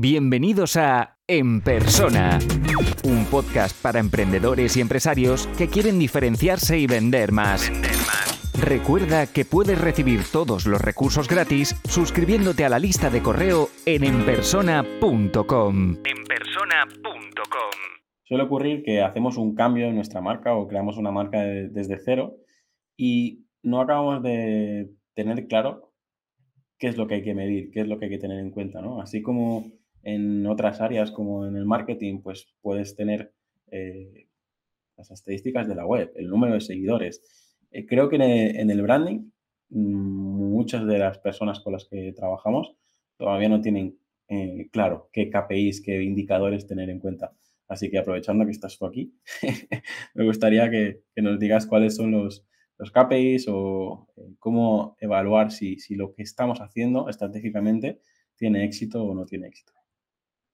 Bienvenidos a En Persona, un podcast para emprendedores y empresarios que quieren diferenciarse y vender más. Recuerda que puedes recibir todos los recursos gratis suscribiéndote a la lista de correo en enpersona.com. Enpersona.com. Suele ocurrir que hacemos un cambio en nuestra marca o creamos una marca desde cero y no acabamos de tener claro qué es lo que hay que medir, qué es lo que hay que tener en cuenta, ¿no? Así como en otras áreas como en el marketing, pues puedes tener eh, las estadísticas de la web, el número de seguidores. Eh, creo que en el, branding mm, muchas de las personas con las que trabajamos todavía no tienen eh, claro qué KPIs, qué indicadores tener en cuenta. Así que aprovechando que estás tú aquí, me gustaría que, nos digas cuáles son los, los KPIs o cómo evaluar si, si lo que estamos haciendo estratégicamente tiene éxito o no tiene éxito.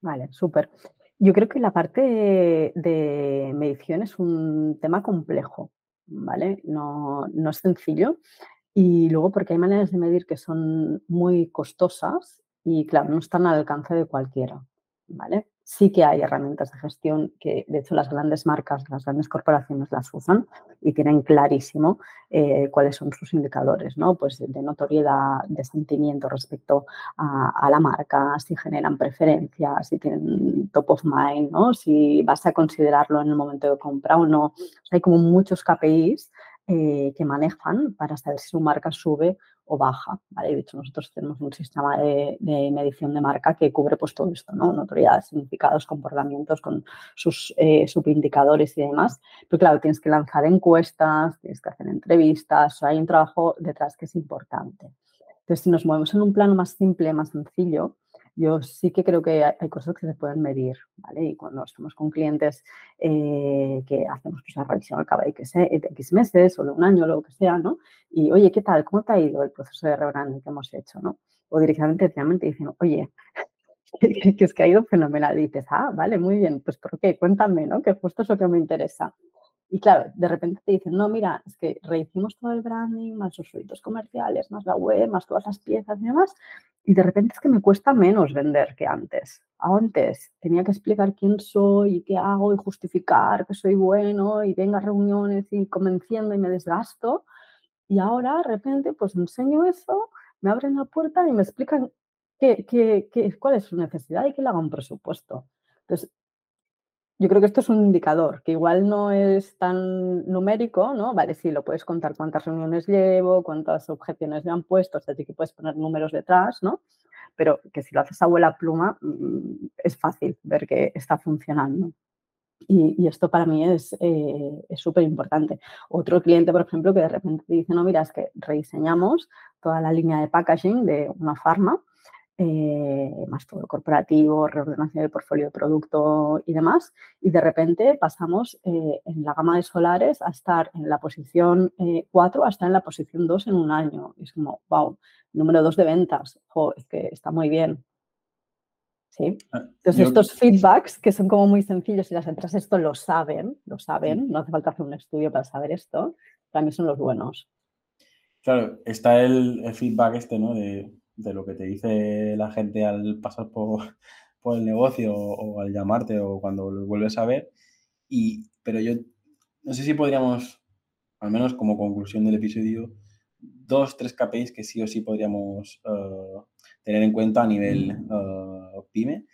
Vale, súper. Yo creo que la parte de, medición es un tema complejo, ¿vale? No, no es sencillo. Y luego porque hay maneras de medir que son muy costosas y, claro, no están al alcance de cualquiera, ¿vale? Sí que hay herramientas de gestión que, de hecho, las grandes marcas, las grandes corporaciones las usan y tienen clarísimo eh, cuáles son sus indicadores, ¿no? Pues de, notoriedad, de sentimiento respecto a, la marca, si generan preferencias, si tienen top of mind, ¿no? Si vas a considerarlo en el momento de compra o no. hay como muchos KPIs eh, que manejan para saber si su marca sube o baja. De hecho, nosotros tenemos un sistema de, medición de marca que cubre pues, todo esto, ¿no? Notoriedad, significados, comportamientos con sus eh, subindicadores y demás. Pero claro, tienes que lanzar encuestas, tienes que hacer entrevistas, hay un trabajo detrás que es importante. Entonces, si nos movemos en un plano más simple, más sencillo, yo sí que creo que hay, cosas que se pueden medir, ¿vale? Y cuando estamos con clientes eh, que hacemos pues, una revisión al cabo de X meses o de un año lo que sea, ¿no? Y, oye, ¿qué tal? ¿Cómo te ha ido el proceso de rebranding que hemos hecho, no? O directamente, directamente dicen, oye, que, es que ha ido fenomenal. Y dices, ah, vale, muy bien, pues ¿por qué? Cuéntame, ¿no? Que justo es lo que me interesa. Y claro, de repente te dicen, no, mira, es que rehicimos todo el branding, más los sueldos comerciales, más la web, más todas las piezas y demás, y de repente es que me cuesta menos vender que antes. Antes tenía que explicar quién soy y qué hago y justificar que soy bueno y venga a reuniones y convenciendo y me desgasto. Y ahora de repente pues enseño eso, me abren la puerta y me explican qué, qué, qué, cuál es su necesidad y que le haga un presupuesto. Entonces, yo creo que esto es un indicador, que igual no es tan numérico, ¿no? Vale, sí, lo puedes contar cuántas reuniones llevo, cuántas objeciones me han puesto, así que puedes poner números detrás, ¿no? Pero que si lo haces a abuela pluma, mm, es fácil ver que está funcionando. Y, esto para mí es eh, súper importante. Otro cliente, por ejemplo, que de repente te dice, no, mira, es que rediseñamos toda la línea de packaging de una farma eh, más todo corporativo, reordenación del portfolio de producto y demás. Y de repente pasamos eh, en la gama de solares a estar en la posición 4 eh, a estar en la posición 2 en un año. es como, wow, número 2 de ventas. es que está muy bien. ¿Sí? Ah, Entonces, estos feedbacks que son como muy sencillos y las empresas esto lo saben, lo saben, no hace falta hacer un estudio para saber esto, también son los buenos. Claro, está el, el feedback este, ¿no? De de lo que te dice la gente al pasar por, por el negocio o, al llamarte o cuando lo vuelves a ver. Y, pero yo no sé si podríamos, al menos como conclusión del episodio, dos, tres KPIs que sí o sí podríamos eh, tener en cuenta a nivel uh, pyme.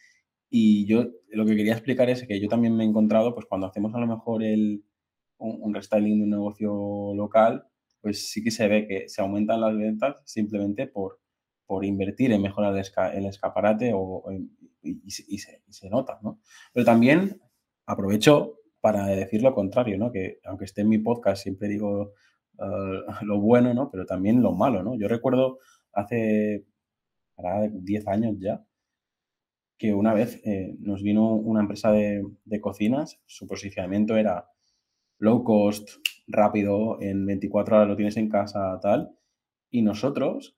Y yo lo que quería explicar es que yo también me he encontrado, pues cuando hacemos a lo mejor el, un, un restyling de un negocio local, pues sí que se ve que se aumentan las ventas simplemente por, por invertir en mejorar el, escaparate o, y, se, nota, ¿no? Pero también aprovecho para decir lo contrario, ¿no? Que aunque esté en mi podcast siempre digo eh, lo bueno, ¿no? Pero también lo malo, ¿no? Yo recuerdo hace 10 años ya que una vez eh, nos vino una empresa de, cocinas, su posicionamiento era low cost, rápido, en 24 horas lo tienes en casa, tal, y nosotros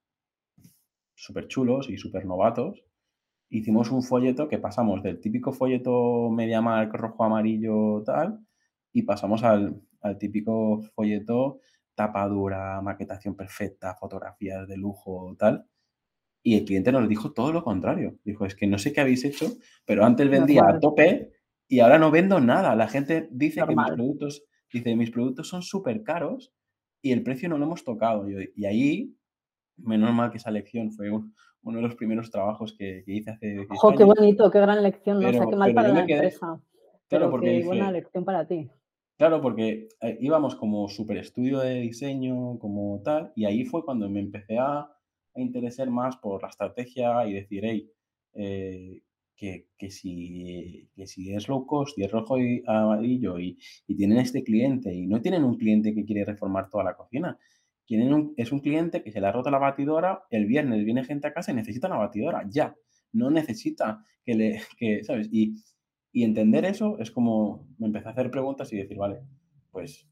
súper chulos y súper novatos, hicimos un folleto que pasamos del típico folleto MediaMark rojo-amarillo tal y pasamos al, típico folleto tapadura, maquetación perfecta, fotografías de lujo tal. Y el cliente nos dijo todo lo contrario. Dijo, es que no sé qué habéis hecho, pero antes vendía a tope y ahora no vendo nada. La gente dice que mis productos, dice, mis productos son súper caros y el precio no lo hemos tocado. Y, ahí, menos mal que esa lección fue uno de los primeros trabajos que, hice hace ¡Jo, qué bonito, qué gran lección! no sé qué mal para la empresa. Claro, porque qué buena lección para ti. Claro, porque eh, íbamos como super estudio de diseño, como tal, y ahí fue cuando me empecé a, a interesar más por la estrategia y decir, hey, eh, que, si, si es low cost y es rojo y amarillo y, tienen este cliente y no tienen un cliente que quiere reformar toda la cocina, tienen es un cliente que se le ha roto la batidora, el viernes viene gente a casa y necesita la batidora, ya, no necesita que le, que, ¿sabes? Y, y entender eso es como me empecé a hacer preguntas y decir, vale, pues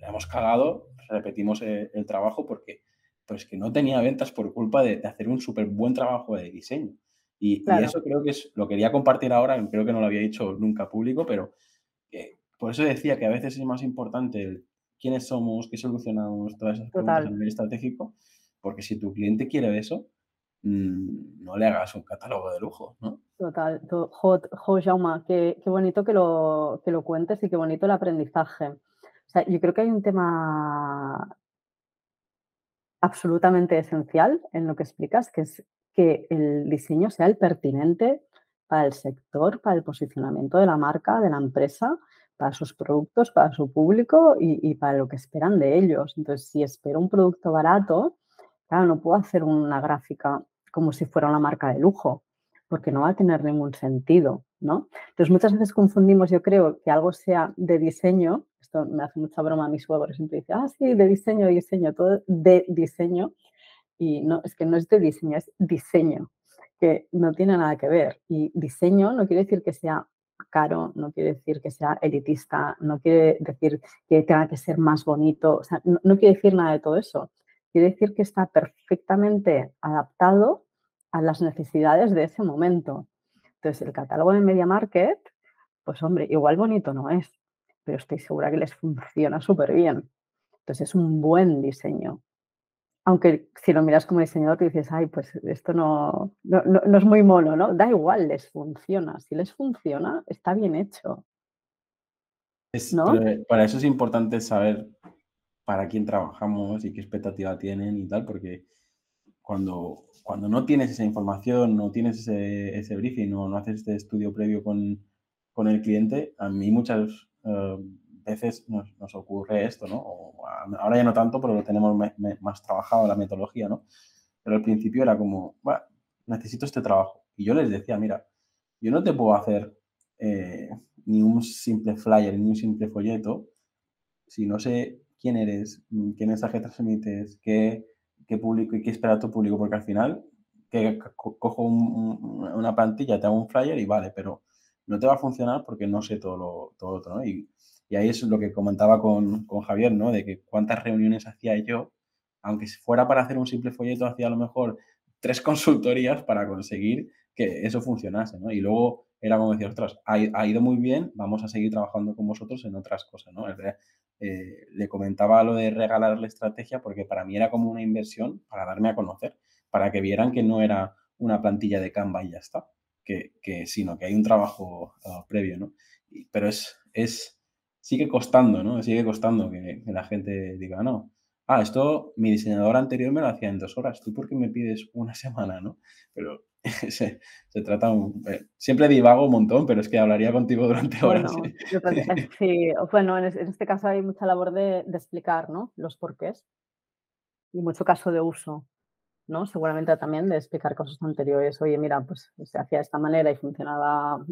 le hemos cagado, repetimos el, trabajo porque pues que no tenía ventas por culpa de, hacer un súper buen trabajo de diseño. Y, eso creo que es, lo quería compartir ahora, creo que no lo había dicho nunca público, pero por eso decía que a veces es más importante el quiénes somos, qué solucionamos, todas esas preguntas a nivel estratégico, porque si tu cliente quiere eso, Mm, no le hagas un catálogo de lujo, ¿no? Total, Hot, Jauma, qué, bonito que lo, que lo cuentes y qué bonito el aprendizaje. O sea, yo creo que hay un tema absolutamente esencial en lo que explicas, que es que el diseño sea el pertinente para el sector, para el posicionamiento de la marca, de la empresa, para sus productos, para su público y, para lo que esperan de ellos. Entonces, si espero un producto barato, claro, no puedo hacer una gráfica como si fuera una marca de lujo, porque no va a tener ningún sentido, ¿no? Entonces muchas veces confundimos, yo creo, que algo sea de diseño, esto me hace mucha broma a mi suegro, siempre dice, ah, sí, de diseño, diseño, todo de diseño, y no, es que no es de diseño, es diseño, que no tiene nada que ver. Y diseño no quiere decir que sea caro, no quiere decir que sea elitista, no quiere decir que tenga que ser más bonito, o sea, no, no quiere decir nada de todo eso. Quiere decir que está perfectamente adaptado a las necesidades de ese momento. Entonces, el catálogo de Media Market, pues hombre, igual bonito no es, pero estoy segura que les funciona súper bien. Entonces, es un buen diseño. Aunque si lo miras como diseñador, te dices, ay, pues esto no, no, es muy mono, ¿no? Da igual, les funciona. Si les funciona, está bien hecho. Para eso es importante saber para quién trabajamos y qué expectativa tienen y tal, porque cuando, cuando no tienes esa información, no tienes ese, ese briefing o no haces este estudio previo con, con el cliente, a mí muchas eh, veces nos, nos, ocurre esto, ¿no? Ahora ya no tanto, pero lo tenemos más trabajado la metodología, ¿no? Pero al principio era como, bueno, necesito este trabajo. Y yo les decía, mira, yo no te puedo hacer eh, ni un simple flyer, ni un simple folleto, si no sé quién eres, qué mensaje transmites, qué qué público y qué espera tu público, porque al final que cojo una plantilla, te hago un flyer y vale, pero no te va a funcionar porque no sé todo lo, todo otro, ¿no? Y, y, ahí es lo que comentaba con, con, Javier, ¿no? De que cuántas reuniones hacía yo, aunque fuera para hacer un simple folleto, hacía a lo mejor tres consultorías para conseguir que eso funcionase, ¿no? Y luego era como decir, ostras, ha, ido muy bien, vamos a seguir trabajando con vosotros en otras cosas, ¿no? Eh, le comentaba lo de regalar la estrategia porque para mí era como una inversión para darme a conocer, para que vieran que no era una plantilla de Canva y ya está, que, sino que hay un trabajo ah, previo, ¿no? pero es, es, sigue costando, ¿no? Sigue costando que, la gente diga, no, ah, esto mi diseñador anterior me lo hacía en dos horas, ¿tú por qué me pides una semana, no? Pero se, se, trata un, eh, siempre divago un montón, pero es que hablaría contigo durante horas. sí, bueno, en, este caso hay mucha labor de, explicar ¿no? los porqués y mucho caso de uso, ¿no? Seguramente también de explicar cosas anteriores. Oye, mira, pues se hacía de esta manera y funcionaba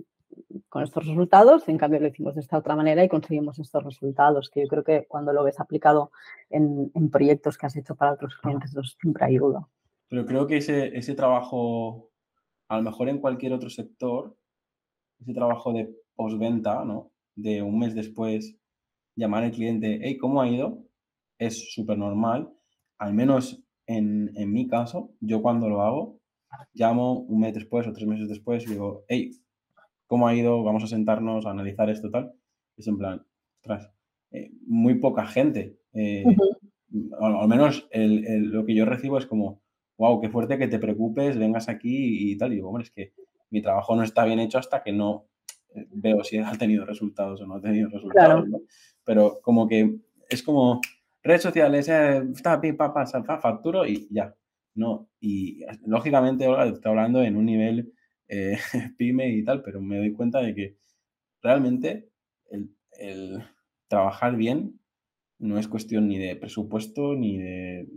con estos resultados, en cambio lo hicimos de esta otra manera y conseguimos estos resultados, que yo creo que cuando lo ves aplicado en, en proyectos que has hecho para otros clientes, eso siempre ayuda. Pero creo que ese, ese trabajo a lo mejor en cualquier otro sector, ese trabajo de postventa, ¿no? De un mes después, llamar al cliente, hey, ¿cómo ha ido? Es súper normal. Al menos en, en, mi caso, yo cuando lo hago, llamo un mes después o tres meses después y digo, hey, ¿cómo ha ido? Vamos a sentarnos a analizar esto tal. Es en plan, ostras, eh, muy poca gente. Eh, al, menos lo que yo recibo es como, wow, qué fuerte que te preocupes, vengas aquí y tal. Y digo, hombre, es que mi trabajo no está bien hecho hasta que no eh, veo si ha tenido resultados o no ha tenido resultados. Pero como que es como redes sociales, eh, está, papá, facturo y ya. No, y lógicamente, Olga, te estoy hablando en un nivel eh, pyme y tal, pero me doy cuenta de que realmente el, trabajar bien no es cuestión ni de presupuesto ni de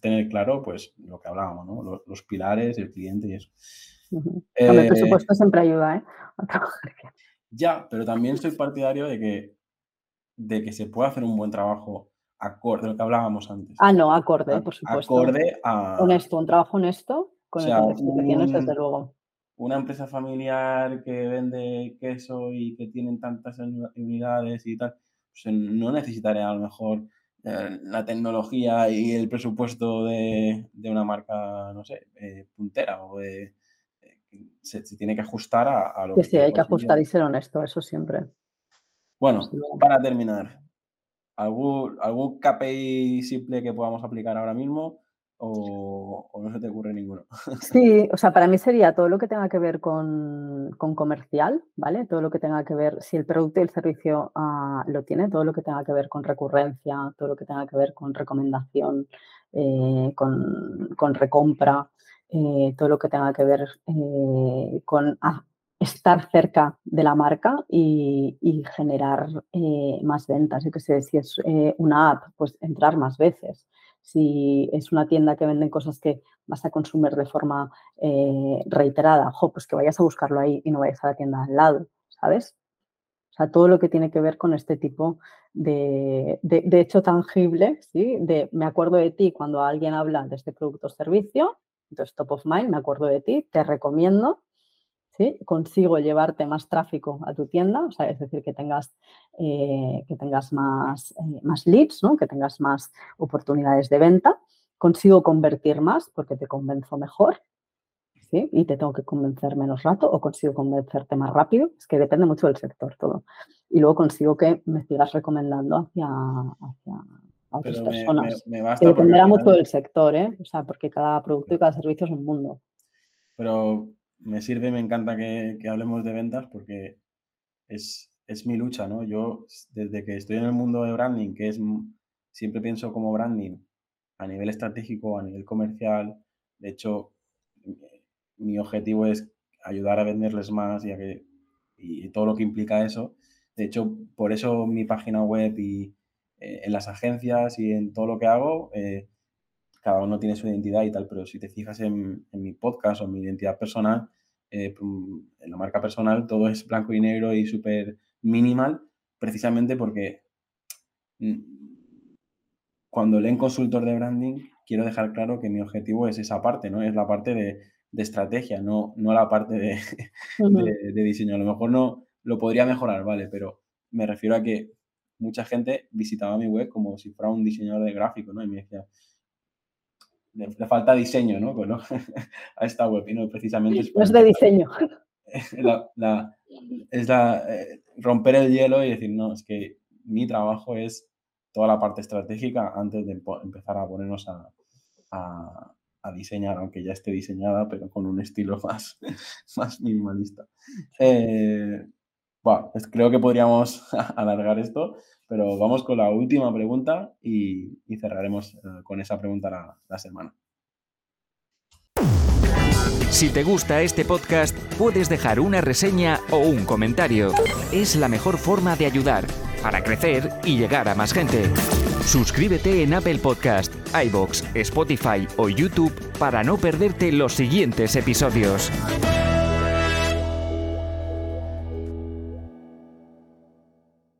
tener claro pues lo que hablábamos, ¿no? Los, pilares, el cliente y eso. el eh, presupuesto siempre ayuda, ¿eh? A trabajar bien. Ya, pero también soy partidario de que, de que se puede hacer un buen trabajo acorde, lo que hablábamos antes. Ah, no, acorde, por supuesto. Acorde a... Honesto, un trabajo honesto con las especificaciones, desde luego una empresa familiar que vende queso y que tienen tantas unidades y tal, pues no necesitaré a lo mejor eh, la tecnología y el presupuesto de, una marca, no sé, eh, puntera o de, eh, se, tiene que ajustar a, lo que... Sí, hay que ajustar y ser honesto, eso siempre. Bueno, para terminar, ¿algún, ¿algún KPI simple que podamos aplicar ahora mismo? O, no se te ocurre ninguno? Sí, o sea, para mí sería todo lo que tenga que ver con, comercial, ¿vale? Todo lo que tenga que ver, si el producto y el servicio ah, lo tiene, todo lo que tenga que ver con recurrencia, todo lo que tenga que ver con recomendación, eh, con, recompra, eh, todo lo que tenga que ver eh, con ah, estar cerca de la marca y, generar más ventas. Yo que sé, si es una app, pues entrar más veces si es una tienda que venden cosas que vas a consumir de forma eh, reiterada, ojo, pues que vayas a buscarlo ahí y no vayas a la tienda al lado, ¿sabes? O sea, todo lo que tiene que ver con este tipo de, de, hecho tangible, ¿sí? De me acuerdo de ti cuando alguien habla de este producto o servicio, entonces top of mind, me acuerdo de ti, te recomiendo, ¿sí? consigo llevarte más tráfico a tu tienda, o sea, es decir, que tengas, eh, que tengas más, eh, más leads, ¿no? que tengas más oportunidades de venta, consigo convertir más porque te convenzo mejor ¿sí? y te tengo que convencer menos rato o consigo convencerte más rápido, es que depende mucho del sector todo. Y luego consigo que me sigas recomendando hacia, hacia otras personas. dependerá mucho del sector, ¿eh? o sea, porque cada producto y cada servicio es un mundo. Pero me sirve, me encanta que, hablemos de ventas porque es, mi lucha, ¿no? Yo desde que estoy en el mundo de branding, que es, siempre pienso como branding a nivel estratégico, a nivel comercial, de hecho, mi objetivo es ayudar a venderles más y, a que, y todo lo que implica eso. De hecho, por eso mi página web y eh, en las agencias y en todo lo que hago, eh, cada uno tiene su identidad y tal, pero si te fijas en, mi podcast o en mi identidad personal, eh, en la marca personal, todo es blanco y negro y súper minimal, precisamente porque mm, cuando leen consultor de branding, quiero dejar claro que mi objetivo es esa parte, ¿no? Es la parte de, estrategia, no, no la parte de, de, diseño. A lo mejor no lo podría mejorar, ¿vale? Pero me refiero a que mucha gente visitaba mi web como si fuera un diseñador de gráfico, ¿no? Y me decía, le, falta diseño, ¿no? Bueno, a esta web, y no precisamente es, es de diseño. es la, eh, romper el hielo y decir, no, es que mi trabajo es toda la parte estratégica antes de empezar a ponernos a, a, diseñar, aunque ya esté diseñada, pero con un estilo más, más minimalista. Eh, bueno, creo que podríamos alargar esto, pero vamos con la última pregunta y, cerraremos eh, con esa pregunta la, semana. Si te gusta este podcast, puedes dejar una reseña o un comentario. Es la mejor forma de ayudar para crecer y llegar a más gente. Suscríbete en Apple Podcast, iBox, Spotify o YouTube para no perderte los siguientes episodios.